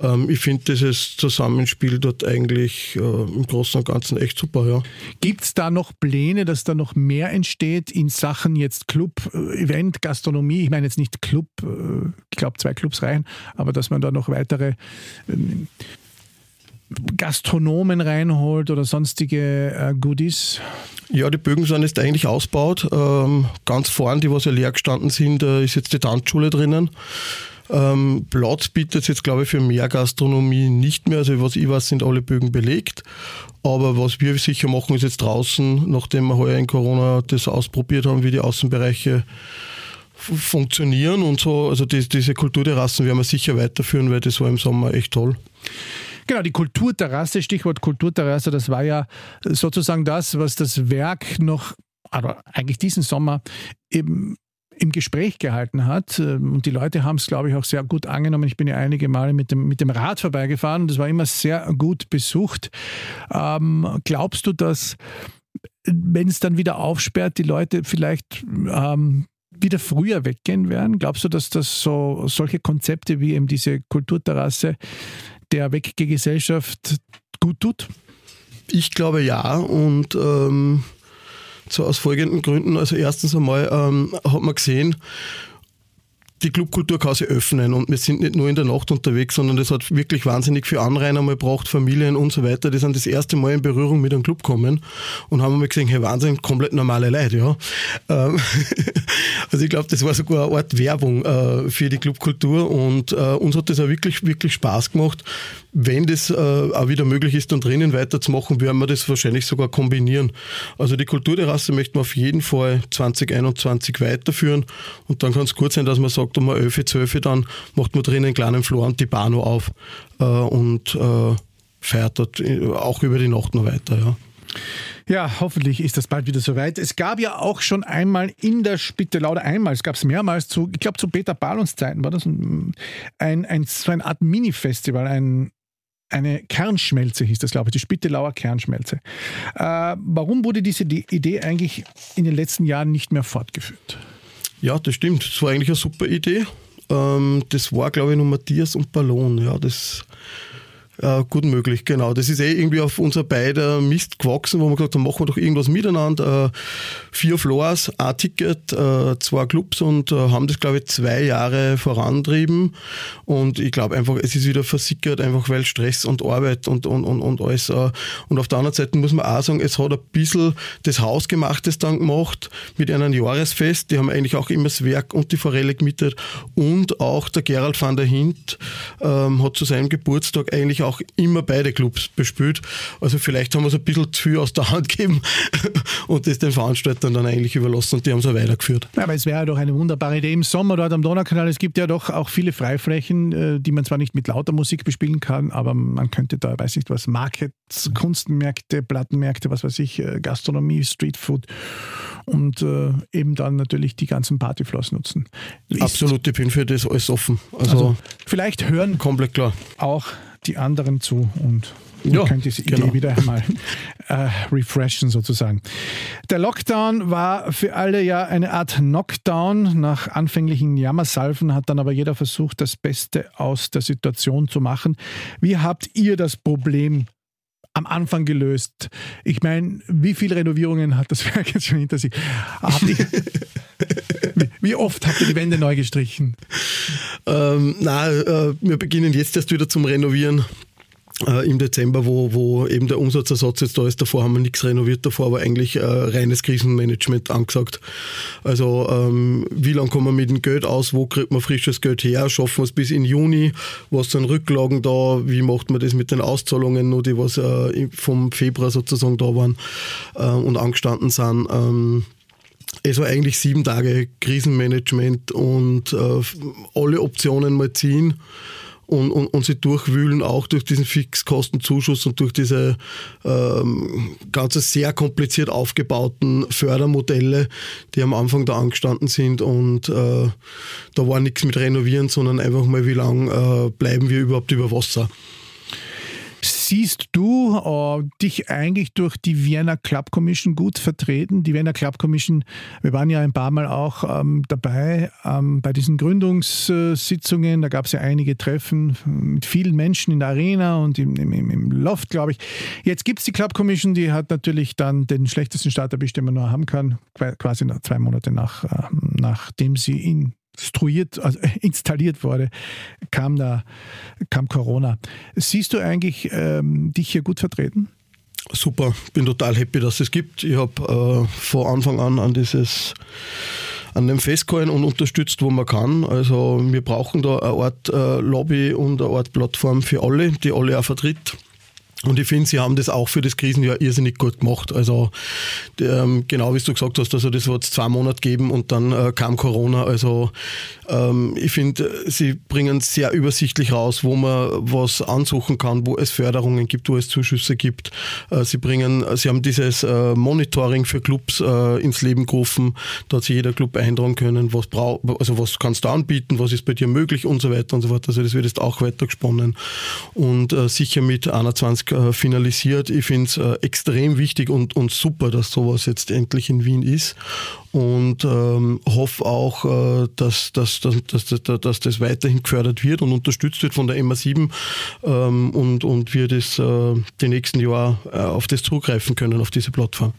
Ähm, ich finde dieses Zusammenspiel dort eigentlich äh, im Großen und Ganzen echt super. Ja. Gibt es da noch Pläne, dass da noch mehr entsteht in Sachen jetzt Club, äh, Event, Gastronomie? Ich meine jetzt nicht Club, äh, ich glaube zwei Clubs rein, aber dass man da noch weitere ähm, Gastronomen reinholt oder sonstige äh, Goodies? Ja, die Bögen sind jetzt eigentlich ausgebaut. Ähm, ganz vorn, die was ja leer gestanden sind, da ist jetzt die Tanzschule drinnen. Ähm, Platz bietet jetzt, glaube ich, für mehr Gastronomie nicht mehr. Also, was ich weiß, sind alle Bögen belegt. Aber was wir sicher machen, ist jetzt draußen, nachdem wir heuer in Corona das ausprobiert haben, wie die Außenbereiche funktionieren und so. Also, die, diese Kulturterrassen werden wir sicher weiterführen, weil das war im Sommer echt toll. Genau, die Kulturterrasse, Stichwort Kulturterrasse, das war ja sozusagen das, was das Werk noch, aber eigentlich diesen Sommer eben im Gespräch gehalten hat. Und die Leute haben es, glaube ich, auch sehr gut angenommen. Ich bin ja einige Male mit dem, mit dem Rad vorbeigefahren und es war immer sehr gut besucht. Ähm, glaubst du, dass, wenn es dann wieder aufsperrt, die Leute vielleicht ähm, wieder früher weggehen werden? Glaubst du, dass das so solche Konzepte wie eben diese Kulturterrasse der Weggegesellschaft gut tut? Ich glaube ja und ähm, so aus folgenden Gründen. Also erstens einmal ähm, hat man gesehen, die Clubkultur sich öffnen und wir sind nicht nur in der Nacht unterwegs, sondern das hat wirklich wahnsinnig viel Anrainer mal gebracht, Familien und so weiter, die sind das erste Mal in Berührung mit einem Club gekommen und haben mal gesehen, hey Wahnsinn, komplett normale Leute, ja. Ähm, also ich glaube, das war sogar eine Art Werbung äh, für die Clubkultur und äh, uns hat das auch wirklich, wirklich Spaß gemacht. Wenn das äh, auch wieder möglich ist, dann drinnen weiterzumachen, werden wir das wahrscheinlich sogar kombinieren. Also die Kulturterrasse möchten wir auf jeden Fall 2021 weiterführen und dann kann es gut sein, dass man sagt, um 11, 12 dann macht man drinnen einen kleinen Flor und die Bano auf äh, und äh, feiert dort äh, auch über die Nacht noch weiter. Ja. Ja, hoffentlich ist das bald wieder soweit. Es gab ja auch schon einmal in der Spittelau, oder einmal, es gab es mehrmals zu, ich glaube zu Peter Balons Zeiten war das ein, ein, ein, so eine Art Mini-Festival, ein, eine Kernschmelze hieß das, glaube ich, die Spittelauer Kernschmelze. Äh, warum wurde diese Idee eigentlich in den letzten Jahren nicht mehr fortgeführt? Ja, das stimmt. Das war eigentlich eine super Idee. Ähm, das war, glaube ich, nur Matthias und Ballon. Ja, das äh, gut möglich, genau. Das ist eh irgendwie auf unser beider Mist gewachsen, wo wir gesagt haben, machen wir doch irgendwas miteinander. Äh, vier Floors, ein Ticket, äh, zwei Clubs und äh, haben das, glaube ich, zwei Jahre vorantrieben. Und ich glaube einfach, es ist wieder versickert, einfach weil Stress und Arbeit und, und, und, und alles. Äh, und auf der anderen Seite muss man auch sagen, es hat ein bisschen das Hausgemachtes dann gemacht mit einem Jahresfest. Die haben eigentlich auch immer das Werk und die Forelle gemietet. Und auch der Gerald van der Hint ähm, hat zu seinem Geburtstag eigentlich auch immer beide Clubs bespielt. Also vielleicht haben wir es ein bisschen zu viel aus der Hand gegeben und das den Veranstaltern dann eigentlich überlassen und die haben es auch weitergeführt. Ja, aber es wäre ja doch eine wunderbare Idee im Sommer dort am Donaukanal. Es gibt ja doch auch viele Freiflächen, äh, die man zwar nicht mit lauter Musik bespielen kann, aber man könnte da, weiß ich was, Markets, Kunstmärkte, Plattenmärkte, was weiß ich, äh, Gastronomie, Streetfood und äh, eben dann natürlich die ganzen Partyfloss nutzen. Ist Absolut, ich bin für das alles offen. Also, also vielleicht hören komplett klar auch die anderen zu und ja, könnt diese Idee genau. wieder einmal äh, refreshen sozusagen. Der Lockdown war für alle ja eine Art Knockdown. Nach anfänglichen Jammersalven hat dann aber jeder versucht, das Beste aus der Situation zu machen. Wie habt ihr das Problem am Anfang gelöst? Ich meine, wie viele Renovierungen hat das Werk jetzt schon hinter sich? Ihr, wie oft habt ihr die Wände neu gestrichen? Ähm, na, äh, wir beginnen jetzt erst wieder zum Renovieren äh, im Dezember, wo, wo eben der Umsatzersatz jetzt da ist. Davor haben wir nichts renoviert, davor war eigentlich äh, reines Krisenmanagement angesagt. Also ähm, wie lange kommen wir mit dem Geld aus, wo kriegt man frisches Geld her, schaffen wir es bis in Juni, was sind Rücklagen da, wie macht man das mit den Auszahlungen, nur die was äh, vom Februar sozusagen da waren äh, und angestanden sind. Ähm, es war eigentlich sieben Tage Krisenmanagement und äh, alle Optionen mal ziehen und, und, und sie durchwühlen, auch durch diesen Fixkostenzuschuss und durch diese ähm, ganze sehr kompliziert aufgebauten Fördermodelle, die am Anfang da angestanden sind. Und äh, da war nichts mit Renovieren, sondern einfach mal, wie lange äh, bleiben wir überhaupt über Wasser siehst du äh, dich eigentlich durch die Vienna Club Commission gut vertreten? Die Vienna Club Commission, wir waren ja ein paar Mal auch ähm, dabei ähm, bei diesen Gründungssitzungen. Da gab es ja einige Treffen mit vielen Menschen in der Arena und im, im, im Loft, glaube ich. Jetzt gibt es die Club Commission, die hat natürlich dann den schlechtesten Start den man nur haben kann, quasi zwei Monate nach, äh, nachdem sie in instruiert, also installiert wurde, kam da kam Corona. Siehst du eigentlich ähm, dich hier gut vertreten? Super, bin total happy, dass es gibt. Ich habe äh, von Anfang an an dieses an dem festgehalten und unterstützt, wo man kann. Also wir brauchen da eine Art äh, Lobby und eine Art Plattform für alle, die alle auch vertritt. Und ich finde, sie haben das auch für das Krisenjahr irrsinnig gut gemacht. Also ähm, genau wie du gesagt hast, also das wird es zwei Monate geben und dann äh, kam Corona. Also ähm, ich finde, sie bringen sehr übersichtlich raus, wo man was ansuchen kann, wo es Förderungen gibt, wo es Zuschüsse gibt. Äh, sie bringen, sie haben dieses äh, Monitoring für Clubs äh, ins Leben gerufen. Da hat sich jeder Club eintragen können, was braucht, also was kannst du anbieten, was ist bei dir möglich und so weiter und so fort. Also das wird jetzt auch weiter gesponnen und äh, sicher mit 21 äh, finalisiert. Ich finde es äh, extrem wichtig und, und super, dass sowas jetzt endlich in Wien ist und ähm, hoffe auch, äh, dass, dass, dass, dass, dass, das weiterhin gefördert wird und unterstützt wird von der MA7 ähm, und, und wir das äh, die nächsten Jahre äh, auf das zugreifen können, auf diese Plattform.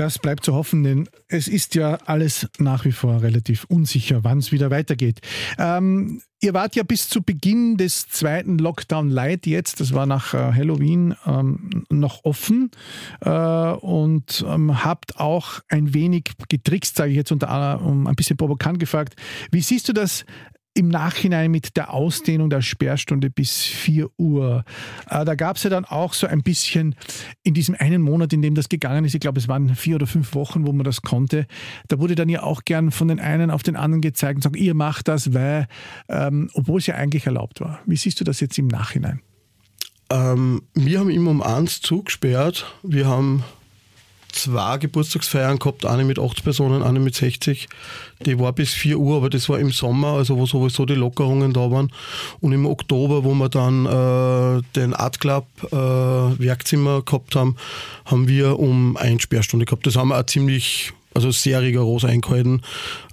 Das bleibt zu hoffen, denn es ist ja alles nach wie vor relativ unsicher, wann es wieder weitergeht. Ähm, ihr wart ja bis zu Beginn des zweiten Lockdown Light jetzt, das war nach äh, Halloween, ähm, noch offen äh, und ähm, habt auch ein wenig getrickst, sage ich jetzt unter um ein bisschen provokant gefragt. Wie siehst du das im Nachhinein mit der Ausdehnung der Sperrstunde bis 4 Uhr. Äh, da gab es ja dann auch so ein bisschen in diesem einen Monat, in dem das gegangen ist, ich glaube, es waren vier oder fünf Wochen, wo man das konnte, da wurde dann ja auch gern von den einen auf den anderen gezeigt und sagt, ihr macht das, weil, ähm, obwohl es ja eigentlich erlaubt war. Wie siehst du das jetzt im Nachhinein? Ähm, wir haben immer um eins zugesperrt. Wir haben zwei Geburtstagsfeiern gehabt, eine mit 80 Personen, eine mit 60. Die war bis 4 Uhr, aber das war im Sommer, also wo sowieso die Lockerungen da waren. Und im Oktober, wo wir dann äh, den Art Club äh, Werkzimmer gehabt haben, haben wir um eine Sperrstunde gehabt. Das haben wir auch ziemlich also sehr rigoros eingehalten.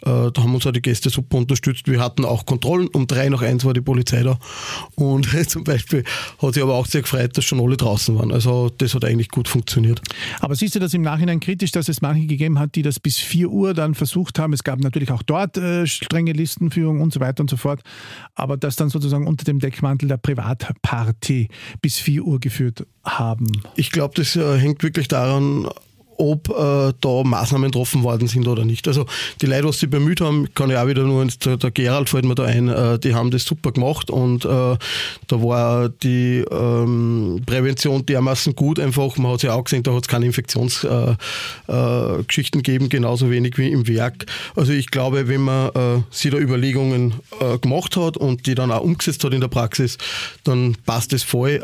Äh, da haben uns auch die Gäste super unterstützt. Wir hatten auch Kontrollen. Um drei nach eins war die Polizei da. Und zum Beispiel hat sich aber auch sehr gefreut, dass schon alle draußen waren. Also das hat eigentlich gut funktioniert. Aber siehst du das im Nachhinein kritisch, dass es manche gegeben hat, die das bis 4 Uhr dann versucht haben? Es gab natürlich auch dort äh, strenge Listenführung und so weiter und so fort. Aber das dann sozusagen unter dem Deckmantel der Privatparty bis 4 Uhr geführt haben. Ich glaube, das äh, hängt wirklich daran ob äh, da Maßnahmen getroffen worden sind oder nicht. Also die Leute, was sie bemüht haben, kann ich auch wieder nur, der, der Gerald fällt mir da ein, äh, die haben das super gemacht und äh, da war die ähm, Prävention dermaßen gut einfach. Man hat ja auch gesehen, da hat es keine Infektionsgeschichten äh, äh, gegeben, genauso wenig wie im Werk. Also ich glaube, wenn man äh, sich da Überlegungen äh, gemacht hat und die dann auch umgesetzt hat in der Praxis, dann passt es voll.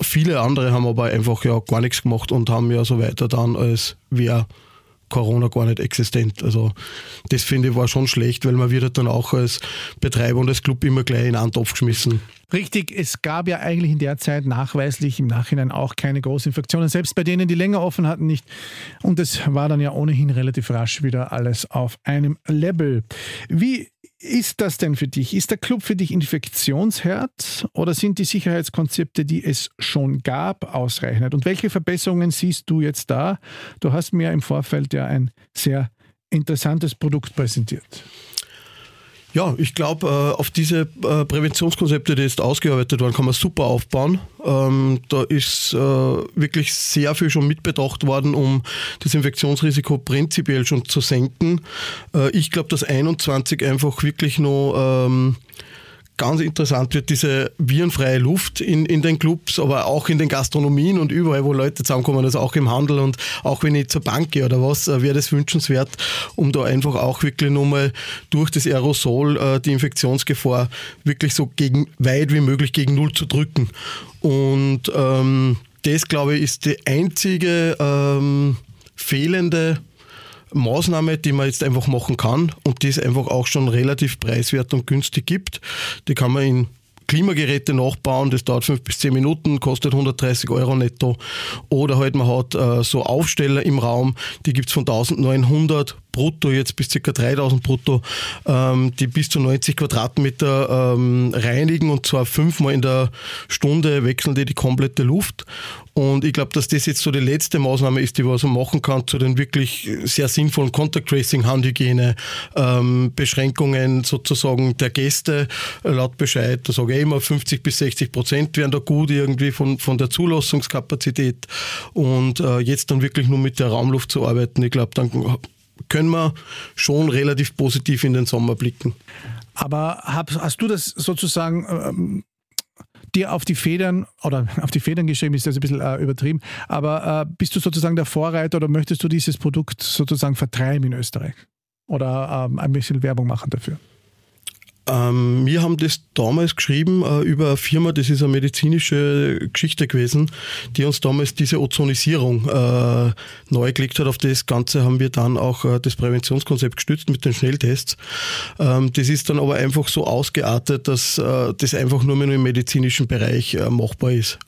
Viele andere haben aber einfach ja gar nichts gemacht und haben ja so weiter dann als als wäre Corona gar nicht existent. Also das finde ich war schon schlecht, weil man wird halt dann auch als Betreiber und als Club immer gleich in einen Topf geschmissen. Richtig, es gab ja eigentlich in der Zeit nachweislich im Nachhinein auch keine Großinfektionen, selbst bei denen, die länger offen hatten, nicht. Und es war dann ja ohnehin relativ rasch wieder alles auf einem Level. Wie ist das denn für dich? Ist der Club für dich Infektionsherd oder sind die Sicherheitskonzepte, die es schon gab, ausreichend? Und welche Verbesserungen siehst du jetzt da? Du hast mir im Vorfeld ja ein sehr interessantes Produkt präsentiert. Ja, ich glaube, äh, auf diese äh, Präventionskonzepte, die jetzt ausgearbeitet waren, kann man super aufbauen. Ähm, da ist äh, wirklich sehr viel schon mitbedacht worden, um das Infektionsrisiko prinzipiell schon zu senken. ich glaube, dass 21 einfach wirklich ähm, ganz interessant wird diese virenfreie Luft in, in den Clubs, aber auch in den Gastronomien und überall, wo Leute zusammenkommen, also auch im Handel und auch wenn ich zur Bank gehe oder was, äh, wäre das wünschenswert, um da einfach auch wirklich nochmal durch das Aerosol äh, die Infektionsgefahr wirklich so gegen, weit wie möglich gegen Null zu drücken. Und ähm, das, glaube ich, ist die einzige ähm, fehlende Maßnahme, die man jetzt einfach machen kann und die es einfach auch schon relativ preiswert und günstig gibt. Die kann man in Klimageräte nachbauen, das dauert fünf bis zehn Minuten, kostet 130 Euro netto. Oder halt man hat äh, so Aufsteller im Raum, die gibt's von 1900 brutto, jetzt bis ca. 3000 brutto, ähm, die bis zu 90 Quadratmeter ähm, reinigen und zwar fünfmal in der Stunde wechseln die die komplette Luft. Und ich glaube, dass das jetzt so die letzte Maßnahme ist, die man so machen kann zu den wirklich sehr sinnvollen Contact Tracing, Handhygiene, ähm, Beschränkungen sozusagen der Gäste laut Bescheid. Da sage ich immer 50 bis 60 Prozent wären da gut irgendwie von, von der Zulassungskapazität. Und äh, jetzt dann wirklich nur mit der Raumluft zu arbeiten, ich glaube, dann können wir schon relativ positiv in den Sommer blicken. Aber hast du das sozusagen ähm, dir auf die Federn oder auf die Federn geschrieben, ist das ein bisschen äh, übertrieben, aber äh, bist du sozusagen der Vorreiter oder möchtest du dieses Produkt sozusagen vertreiben in Österreich? Oder ähm, ein bisschen Werbung machen dafür? Ähm, wir haben das damals geschrieben äh, über eine Firma, das ist eine medizinische Geschichte gewesen, die uns damals diese Ozonisierung äh, neu gelegt hat. Auf das Ganze haben wir dann auch äh, das Präventionskonzept gestützt mit den Schnelltests. Ähm, das ist dann aber einfach so ausgeartet, dass äh, das einfach nur mehr im medizinischen Bereich äh, machbar ist.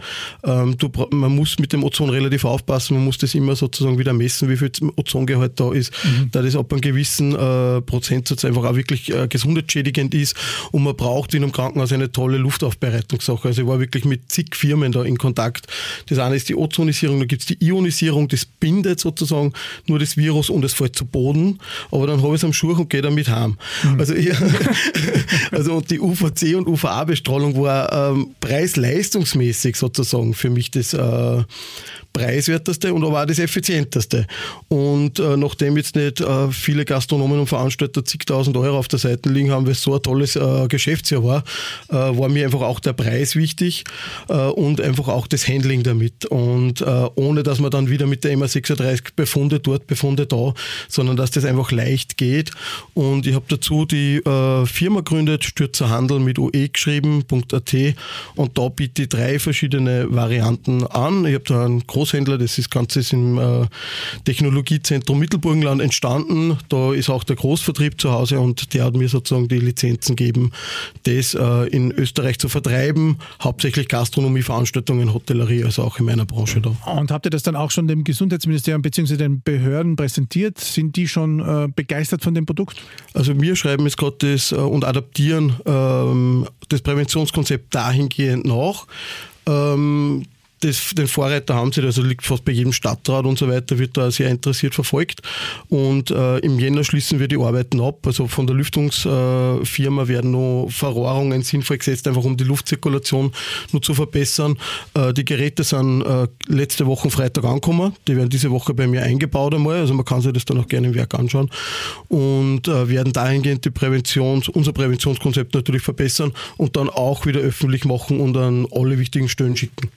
Ähm, du, man muss mit dem Ozon relativ aufpassen, man muss das immer sozusagen wieder messen, wie viel Ozongehalt da ist, mhm. da das ab einem gewissen äh, Prozentsatz einfach auch wirklich gesundheitsschädigend ist ist und man braucht in einem Krankenhaus eine tolle Luftaufbereitungssache. Also ich war wirklich mit zig Firmen da in Kontakt. Das eine ist die Ozonisierung, da gibt es die Ionisierung, das bindet sozusagen nur das Virus und es fällt zu Boden, aber dann habe ich es am Schurch und gehe damit heim. Mhm. Also, ich, also und die UVC und UVA-Bestrahlung war ähm, preis-leistungsmäßig sozusagen für mich das äh, preiswerteste und aber auch das effizienteste. Und äh, nachdem jetzt nicht äh, viele Gastronomen und Veranstalter zigtausend Euro auf der Seite liegen haben, weil es so ein tolles äh, Geschäftsjahr war, äh, war mir einfach auch der Preis wichtig äh, und einfach auch das Handling damit. Und äh, ohne, dass man dann wieder mit der MA36 Befunde dort, Befunde da, sondern dass das einfach leicht geht. Und ich habe dazu die Firma gegründet, Stürzer Handel mit UE geschrieben.at und da biete ich drei verschiedene Varianten an. Ich habe da einen Großhändler. Das ist Ganze ist im äh, Technologiezentrum Mittelburgenland entstanden. Da ist auch der Großvertrieb zu Hause und der hat mir sozusagen die Lizenzen gegeben, das äh, in Österreich zu vertreiben. Hauptsächlich Gastronomie, Veranstaltungen, Hotellerie, also auch in meiner Branche da. Und habt ihr das dann auch schon dem Gesundheitsministerium bzw. den Behörden präsentiert? Sind die schon äh, begeistert von dem Produkt? Also wir schreiben jetzt gerade das und adaptieren ähm, das Präventionskonzept dahingehend nach. Ähm, das, den Vorreiter haben sie, also liegt fast bei jedem Stadtrat und so weiter, wird da sehr interessiert verfolgt. Und äh, im Jänner schließen wir die Arbeiten ab. Also von der Lüftungsfirma äh, werden noch Verrohrungen sinnvoll gesetzt, einfach um die Luftzirkulation nur zu verbessern. Äh, die Geräte sind äh, letzte Woche Freitag angekommen. Die werden diese Woche bei mir eingebaut einmal. Also man kann sich das dann auch gerne im Werk anschauen. Und äh, werden dahingehend die Präventions, unser Präventionskonzept natürlich verbessern und dann auch wieder öffentlich machen und an alle wichtigen Stellen schicken.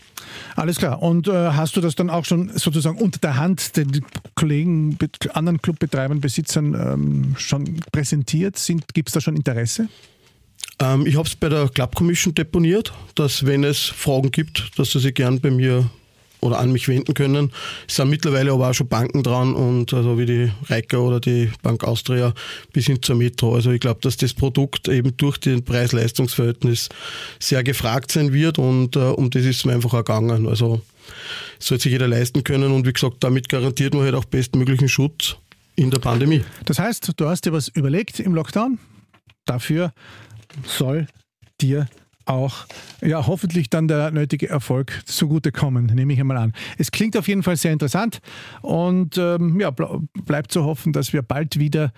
Alles klar. Und äh, hast du das dann auch schon sozusagen unter der Hand den Kollegen, anderen Clubbetreibern, Besitzern ähm, schon präsentiert? Gibt es da schon Interesse? Ähm, ich habe es bei der Club Commission deponiert, dass wenn es Fragen gibt, dass sie sich gern bei mir oder an mich wenden können. Es sind mittlerweile aber auch schon Banken dran und also wie die Reiker oder die Bank Austria bis hin zur Metro. Also ich glaube, dass das Produkt eben durch den Preis-Leistungs-Verhältnis sehr gefragt sein wird und äh, um das ist es mir einfach auch gegangen. Also sollte sich jeder leisten können und wie gesagt, damit garantiert man halt auch bestmöglichen Schutz in der Pandemie. Das heißt, du hast dir was überlegt im Lockdown. Dafür soll dir auch ja, hoffentlich dann der nötige Erfolg zugutekommen, nehme ich einmal an. Es klingt auf jeden Fall sehr interessant und ähm, ja, bleibt zu hoffen, dass wir bald wieder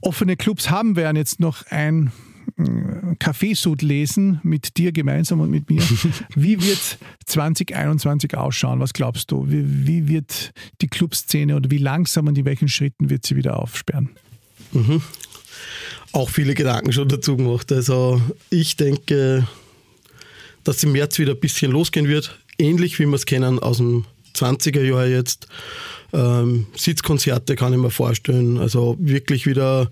offene Clubs haben werden. Jetzt noch ein äh, Kaffeesud lesen mit dir gemeinsam und mit mir. Wie wird 2021 ausschauen? Was glaubst du? Wie, wie wird die Clubszene oder wie langsam und in welchen Schritten wird sie wieder aufsperren? Mhm. Auch viele Gedanken schon dazu gemacht. Also ich denke, dass im März wieder ein bisschen losgehen wird. Ähnlich wie wir es kennen aus dem 20er Jahr jetzt. Ähm, Sitzkonzerte kann ich mir vorstellen. Also wirklich wieder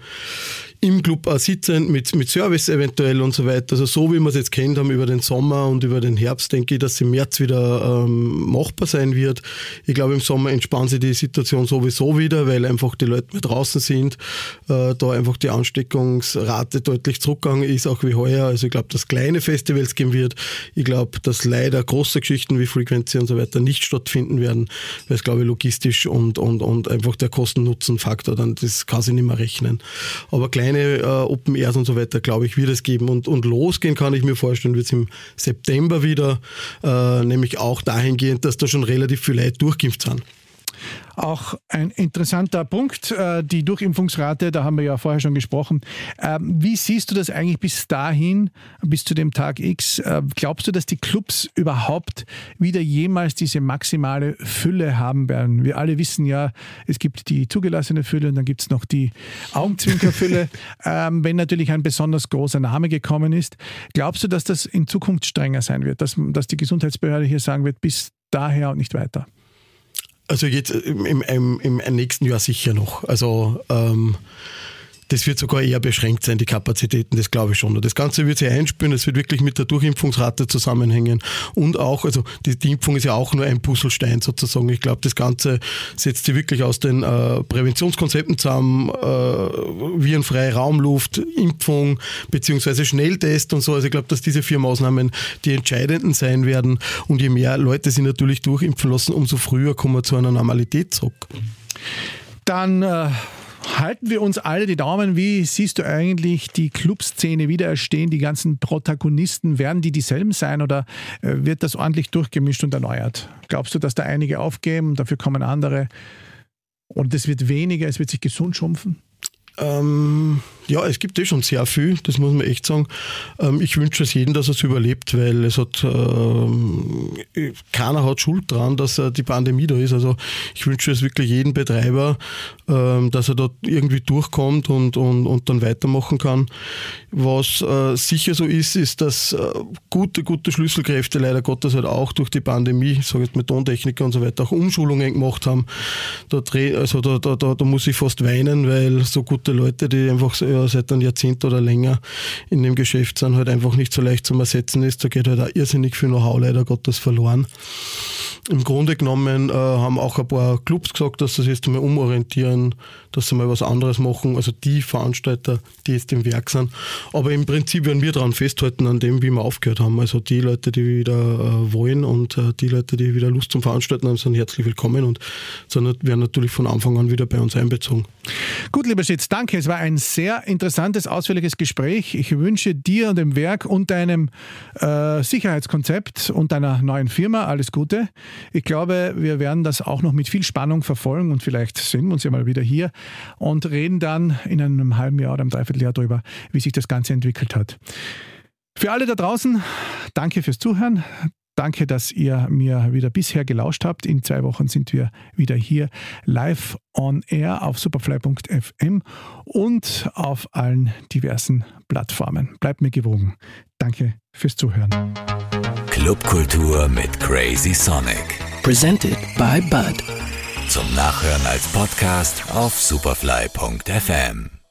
im Club auch sitzend mit, mit Service eventuell und so weiter. Also so wie wir es jetzt kennt haben über den Sommer und über den Herbst, denke ich, dass im März wieder ähm, machbar sein wird. Ich glaube, im Sommer entspannt sich die Situation sowieso wieder, weil einfach die Leute mehr draußen sind, äh, da einfach die Ansteckungsrate deutlich zurückgegangen ist, auch wie heuer. Also ich glaube, dass kleine Festivals geben wird. Ich glaube, dass leider große Geschichten wie Frequency und so weiter nicht stattfinden werden, weil es, glaube ich, logistisch und, und, und einfach der Kosten-Nutzen-Faktor, dann das kann sich nicht mehr rechnen. Aber kleine kleine äh, Open Airs und so weiter, glaube ich, wird es geben. Und, und losgehen kann ich mir vorstellen, wird es im September wieder, äh, nämlich auch dahingehend, dass da schon relativ viele Leute durchgeimpft sind. Auch ein interessanter Punkt, äh, die Durchimpfungsrate, da haben wir ja vorher schon gesprochen. Ähm, wie siehst du das eigentlich bis dahin, bis zu dem Tag X? Äh, glaubst du, dass die Clubs überhaupt wieder jemals diese maximale Fülle haben werden? Wir alle wissen ja, es gibt die zugelassene Fülle und dann gibt es noch die Augenzwinkerfülle, ähm, wenn natürlich ein besonders großer Name gekommen ist. Glaubst du, dass das in Zukunft strenger sein wird, dass, dass die Gesundheitsbehörde hier sagen wird, bis daher und nicht weiter? Also jetzt im, im, im, nächsten Jahr sicher noch. Also ähm, das wird sogar eher beschränkt sein, die Kapazitäten, das glaube ich schon. Das Ganze wird sich einspüren, es wird wirklich mit der Durchimpfungsrate zusammenhängen. Und auch, also die, die Impfung ist ja auch nur ein Puzzlestein sozusagen. Ich glaube, das Ganze setzt sich wirklich aus den äh, Präventionskonzepten zusammen, äh, virenfreie Raumluft, Impfung beziehungsweise Schnelltest und so. Also ich glaube, dass diese vier Maßnahmen die entscheidenden sein werden. Und je mehr Leute sich natürlich durchimpfen lassen, umso früher kommen wir zu einer Normalität zurück. Dann äh halten wir uns alle die Daumen. Wie siehst du eigentlich die Clubszene wieder erstehen? Die ganzen Protagonisten, werden die dieselben sein oder äh, wird das ordentlich durchgemischt und erneuert? Glaubst du, dass da einige aufgeben, dafür kommen andere? Und es wird weniger, es wird sich gesund schrumpfen? Ähm, ja, es gibt eh schon sehr viel, das muss man echt sagen. Ähm, ich wünsche es jedem, dass er es überlebt, weil es hat ähm, keiner hat Schuld dran, dass äh, die Pandemie da ist. Also ich wünsche es wirklich jedem Betreiber, ähm, dass er dort irgendwie durchkommt und, und, und dann weitermachen kann. Was äh, sicher so ist, ist, dass äh, gute, gute Schlüsselkräfte leider Gottes halt auch durch die Pandemie, ich sage jetzt mit Tontechniker und so weiter, auch Umschulungen gemacht haben. Da, also da, da, da, da muss ich fast weinen, weil so gut gute Leute, die einfach ja, seit einem Jahrzehnt oder länger in dem Geschäft sind, halt einfach nicht so leicht zum Ersetzen ist. Da geht halt auch irrsinnig viel Know-how leider Gottes verloren. Im Grunde genommen äh, haben auch ein paar Clubs gesagt, dass sie sich jetzt einmal umorientieren, dass sie mal was anderes machen. Also die Veranstalter, die jetzt im Werk sind. Aber im Prinzip werden wir daran festhalten, an dem, wie wir aufgehört haben. Also die Leute, die wieder äh, wollen und äh, die Leute, die wieder Lust zum Veranstalten haben, sind herzlich willkommen und werden natürlich von Anfang an wieder bei uns einbezogen. Gut, lieber Schitz, danke. Es war ein interessantes, ausführliches Gespräch. Ich wünsche dir und dem Werk und deinem äh, Sicherheitskonzept und deiner neuen Firma alles Gute. Ich glaube, wir werden das auch noch mit viel Spannung verfolgen und vielleicht sehen wir uns ja mal wieder hier und reden dann in einem halben Jahr oder einem Dreivierteljahr darüber, wie sich das Ganze entwickelt hat. Für alle da draußen, danke fürs Zuhören. Danke, dass ihr mir wieder bisher gelauscht habt. In zwei Wochen sind wir wieder hier live on air auf superfly.fm und auf allen diversen Plattformen. Bleibt mir gewogen. Danke fürs Zuhören. Clubkultur mit Crazy Sonic. Presented by Bud. Zum Nachhören als Podcast auf superfly.fm.